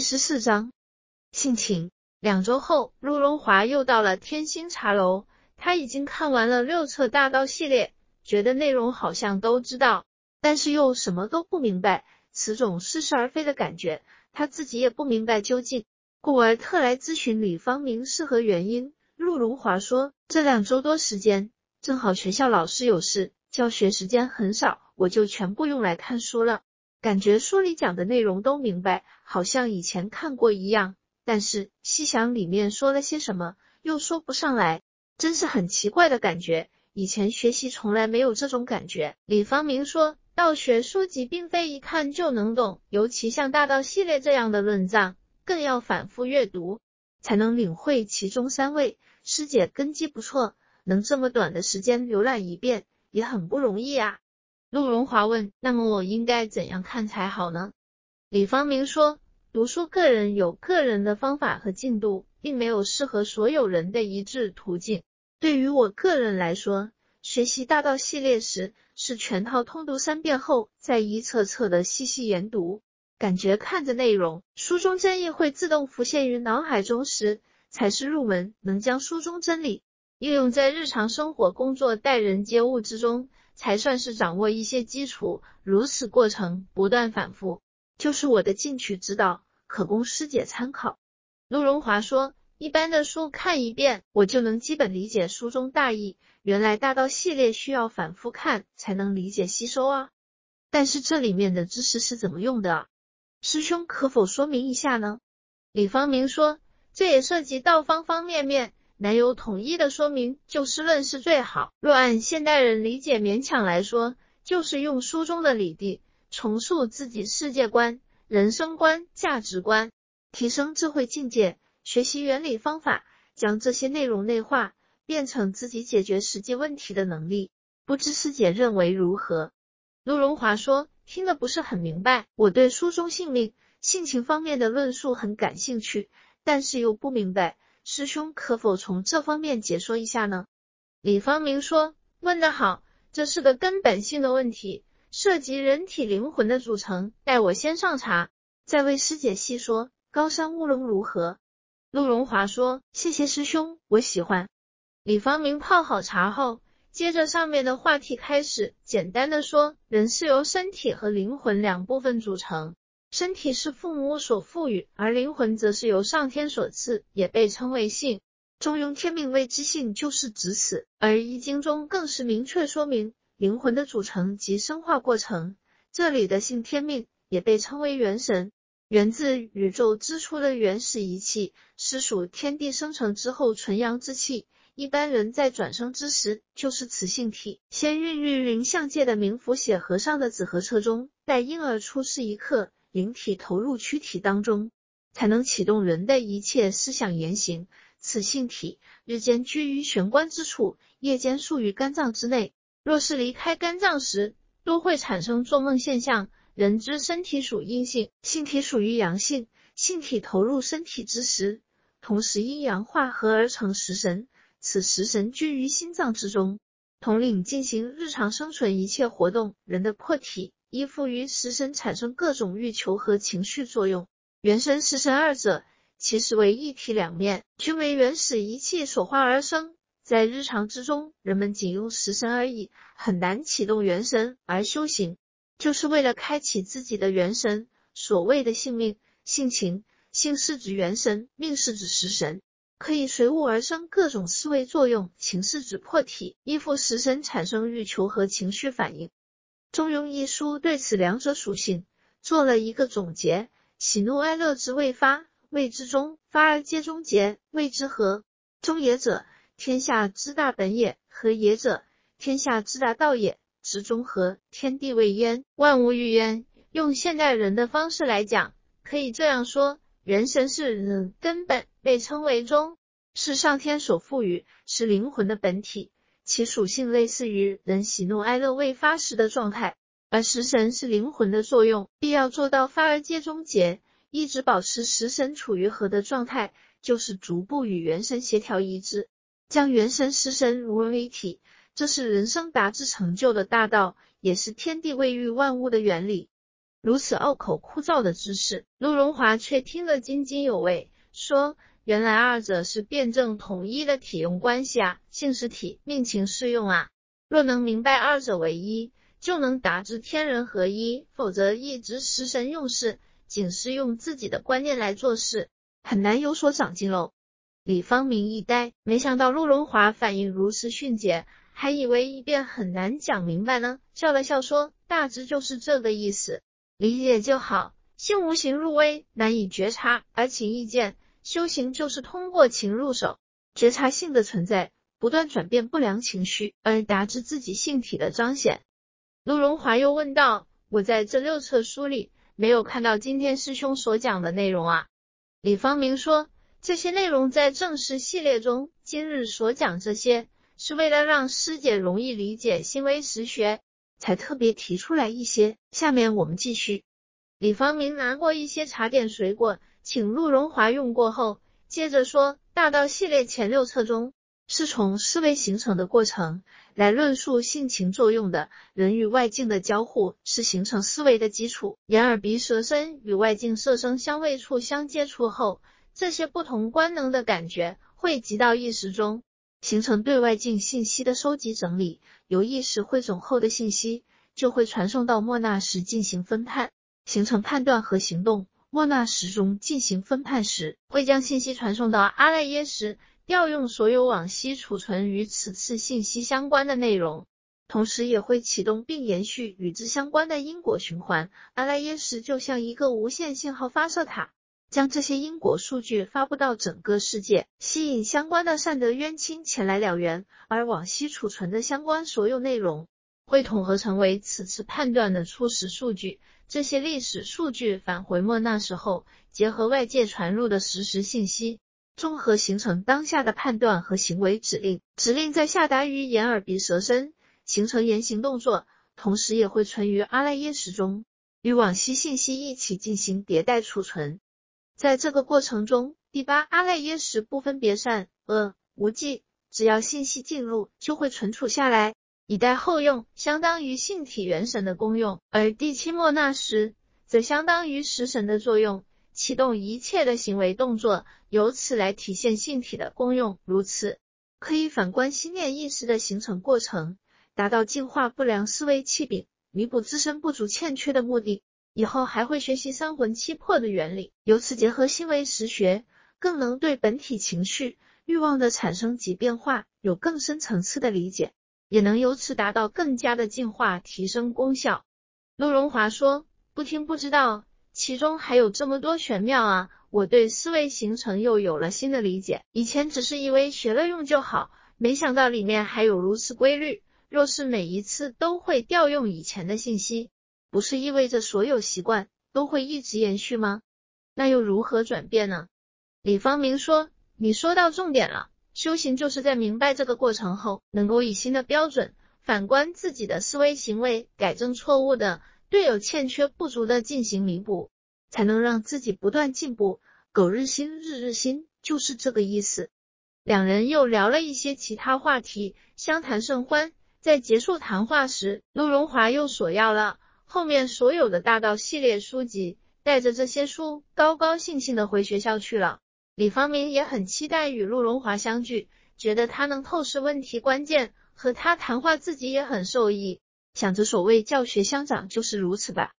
十四章，性情。两周后，陆荣华又到了天星茶楼。他已经看完了六册大道系列，觉得内容好像都知道，但是又什么都不明白，此种似是而非的感觉，他自己也不明白究竟，故而特来咨询李方明是何原因。陆荣华说：“这两周多时间，正好学校老师有事，教学时间很少，我就全部用来看书了。感觉书里讲的内容都明白，好像以前看过一样。”但是细想里面说了些什么，又说不上来，真是很奇怪的感觉。以前学习从来没有这种感觉。李方明说道学书籍并非一看就能懂，尤其像大道系列这样的论藏，更要反复阅读才能领会其中三味。师姐根基不错，能这么短的时间浏览一遍，也很不容易啊。陆荣华问：那么我应该怎样看才好呢？李方明说。读书个人有个人的方法和进度，并没有适合所有人的一致途径。对于我个人来说，学习大道系列时，是全套通读三遍后，再一册册的细细研读，感觉看着内容，书中真意会自动浮现于脑海中时，才是入门。能将书中真理应用在日常生活、工作、待人接物之中，才算是掌握一些基础。如此过程不断反复。就是我的进取之道，可供师姐参考。陆荣华说，一般的书看一遍，我就能基本理解书中大意。原来大道系列需要反复看才能理解吸收啊。但是这里面的知识是怎么用的？师兄可否说明一下呢？李方明说，这也涉及到方方面面，难有统一的说明。就事论事最好。若按现代人理解勉强来说，就是用书中的理地。重塑自己世界观、人生观、价值观，提升智慧境界，学习原理方法，将这些内容内化，变成自己解决实际问题的能力。不知师姐认为如何？陆荣华说：“听得不是很明白。我对书中性命、性情方面的论述很感兴趣，但是又不明白，师兄可否从这方面解说一下呢？”李方明说：“问得好，这是个根本性的问题。”涉及人体灵魂的组成，待我先上茶，再为师姐细说。高山乌龙如何？陆荣华说：“谢谢师兄，我喜欢。”李方明泡好茶后，接着上面的话题开始，简单的说：人是由身体和灵魂两部分组成，身体是父母所赋予，而灵魂则是由上天所赐，也被称为性。中庸天命谓之性，就是指此。而易经中更是明确说明。灵魂的组成及生化过程，这里的性天命也被称为元神，源自宇宙之初的原始仪器，是属天地生成之后纯阳之气。一般人在转生之时，就是此性体先孕育灵象界的冥府血河上的子和车中，待婴儿出世一刻，灵体投入躯体当中，才能启动人的一切思想言行。此性体日间居于玄关之处，夜间宿于肝脏之内。若是离开肝脏时，都会产生做梦现象。人之身体属阴性，性体属于阳性。性体投入身体之时，同时阴阳化合而成食神。此食神居于心脏之中，统领进行日常生存一切活动。人的魄体依附于食神，产生各种欲求和情绪作用。元神、食神二者其实为一体两面，均为原始一气所化而生。在日常之中，人们仅用食神而已，很难启动元神，而修行就是为了开启自己的元神。所谓的性命、性情，性是指元神，命是指食神，可以随物而生各种思维作用；情是指魄体，依附食神产生欲求和情绪反应。中庸一书对此两者属性做了一个总结：喜怒哀乐之未发，谓之中；发而皆终结，谓之和。中也者。天下之大本也，和也者，天下之大道也。执中和，天地未焉，万物欲焉。用现代人的方式来讲，可以这样说：元神是人根本，被称为中，是上天所赋予，是灵魂的本体，其属性类似于人喜怒哀乐未发时的状态。而食神是灵魂的作用，必要做到发而皆终结，一直保持食神处于和的状态，就是逐步与元神协调一致。将元神、食神融为一体，这是人生达至成就的大道，也是天地未育万物的原理。如此拗口枯燥的知识，陆荣华却听得津津有味，说：“原来二者是辩证统一的体用关系啊，性实体，命情适用啊。若能明白二者为一，就能达至天人合一；否则，一直食神用事，仅是用自己的观念来做事，很难有所长进喽。”李方明一呆，没想到陆荣华反应如此迅捷，还以为一遍很难讲明白呢，笑了笑说：“大致就是这个意思，理解就好。性无形入微，难以觉察，而情意见，修行就是通过情入手，觉察性的存在，不断转变不良情绪，而达至自己性体的彰显。”陆荣华又问道：“我在这六册书里没有看到今天师兄所讲的内容啊？”李方明说。这些内容在正式系列中，今日所讲这些，是为了让师姐容易理解新微实学，才特别提出来一些。下面我们继续。李方明拿过一些茶点水果，请陆荣华用过后，接着说：大道系列前六册中，是从思维形成的过程来论述性情作用的。人与外境的交互是形成思维的基础。眼耳鼻舌身与外境色声香味触相接触后。这些不同官能的感觉汇集到意识中，形成对外境信息的收集整理。由意识汇总后的信息，就会传送到莫那时进行分判，形成判断和行动。莫那时中进行分判时，会将信息传送到阿赖耶识，调用所有往昔储存与此次信息相关的内容，同时也会启动并延续与之相关的因果循环。阿赖耶识就像一个无线信号发射塔。将这些因果数据发布到整个世界，吸引相关的善德冤亲前来了缘，而往昔储存的相关所有内容会统合成为此次判断的初始数据。这些历史数据返回莫那时候，结合外界传入的实时信息，综合形成当下的判断和行为指令。指令在下达于眼、耳、鼻、舌、身，形成言行动作，同时也会存于阿赖耶识中，与往昔信息一起进行迭代储存。在这个过程中，第八阿赖耶识不分别善恶无记，只要信息进入，就会存储下来，以待后用，相当于性体元神的功用；而第七莫那时，则相当于食神的作用，启动一切的行为动作，由此来体现性体的功用。如此，可以反观心念意识的形成过程，达到净化不良思维气柄，弥补自身不足欠缺的目的。以后还会学习三魂七魄的原理，由此结合心为实学，更能对本体情绪欲望的产生及变化有更深层次的理解，也能由此达到更加的进化，提升功效。陆荣华说：“不听不知道，其中还有这么多玄妙啊！我对思维形成又有了新的理解，以前只是以为学了用就好，没想到里面还有如此规律。若是每一次都会调用以前的信息。”不是意味着所有习惯都会一直延续吗？那又如何转变呢？李方明说：“你说到重点了，修行就是在明白这个过程后，能够以新的标准反观自己的思维行为，改正错误的，对有欠缺不足的进行弥补，才能让自己不断进步。苟日新，日日新，就是这个意思。”两人又聊了一些其他话题，相谈甚欢。在结束谈话时，陆荣华又索要了。后面所有的大道系列书籍，带着这些书，高高兴兴的回学校去了。李方明也很期待与陆荣华相聚，觉得他能透视问题关键，和他谈话自己也很受益。想着所谓教学相长就是如此吧。